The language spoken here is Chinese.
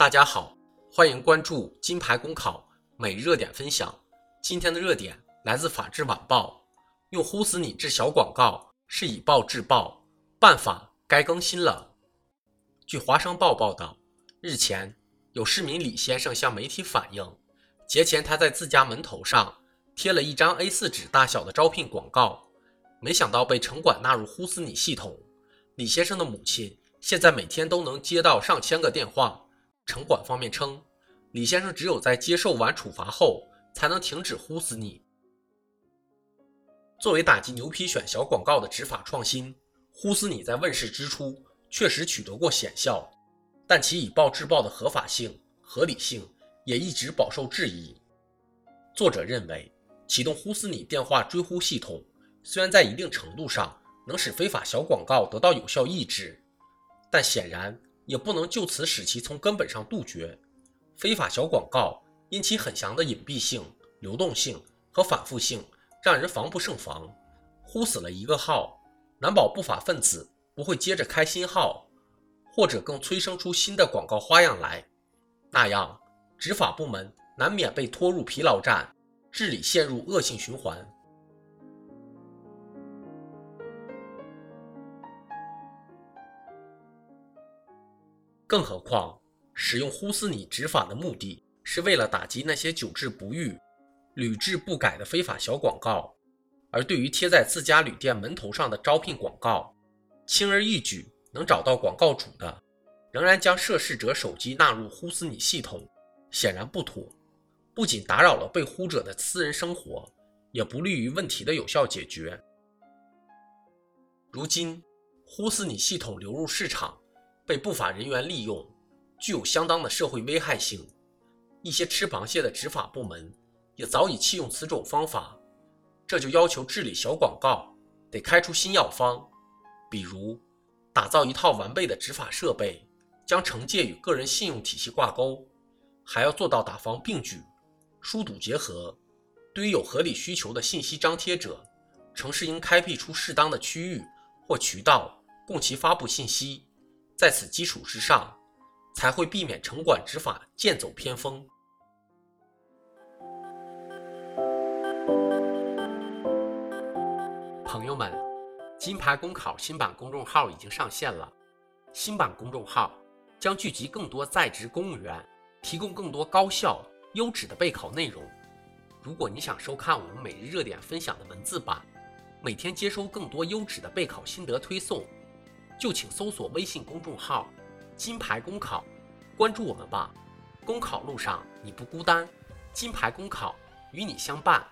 大家好，欢迎关注金牌公考每日热点分享。今天的热点来自《法制晚报》，用“呼死你”这小广告是以暴制暴，办法该更新了。据华商报报道，日前有市民李先生向媒体反映，节前他在自家门头上贴了一张 A4 纸大小的招聘广告，没想到被城管纳入“呼死你”系统。李先生的母亲现在每天都能接到上千个电话。城管方面称，李先生只有在接受完处罚后，才能停止呼死你。作为打击牛皮癣小广告的执法创新，呼死你在问世之初确实取得过显效，但其以暴制暴的合法性、合理性也一直饱受质疑。作者认为，启动呼死你电话追呼系统，虽然在一定程度上能使非法小广告得到有效抑制，但显然。也不能就此使其从根本上杜绝。非法小广告因其很强的隐蔽性、流动性和反复性，让人防不胜防。呼死了一个号，难保不法分子不会接着开新号，或者更催生出新的广告花样来。那样，执法部门难免被拖入疲劳战，治理陷入恶性循环。更何况，使用“呼死你”执法的目的是为了打击那些久治不愈、屡治不改的非法小广告，而对于贴在自家旅店门头上的招聘广告，轻而易举能找到广告主的，仍然将涉事者手机纳入“呼死你”系统，显然不妥。不仅打扰了被呼者的私人生活，也不利于问题的有效解决。如今，“呼死你”系统流入市场。被不法人员利用，具有相当的社会危害性。一些吃螃蟹的执法部门也早已弃用此种方法，这就要求治理小广告得开出新药方，比如打造一套完备的执法设备，将惩戒与个人信用体系挂钩，还要做到打防并举、疏堵结合。对于有合理需求的信息张贴者，城市应开辟出适当的区域或渠道供其发布信息。在此基础之上，才会避免城管执法剑走偏锋。朋友们，金牌公考新版公众号已经上线了。新版公众号将聚集更多在职公务员，提供更多高效优质的备考内容。如果你想收看我们每日热点分享的文字版，每天接收更多优质的备考心得推送。就请搜索微信公众号“金牌公考”，关注我们吧。公考路上你不孤单，金牌公考与你相伴。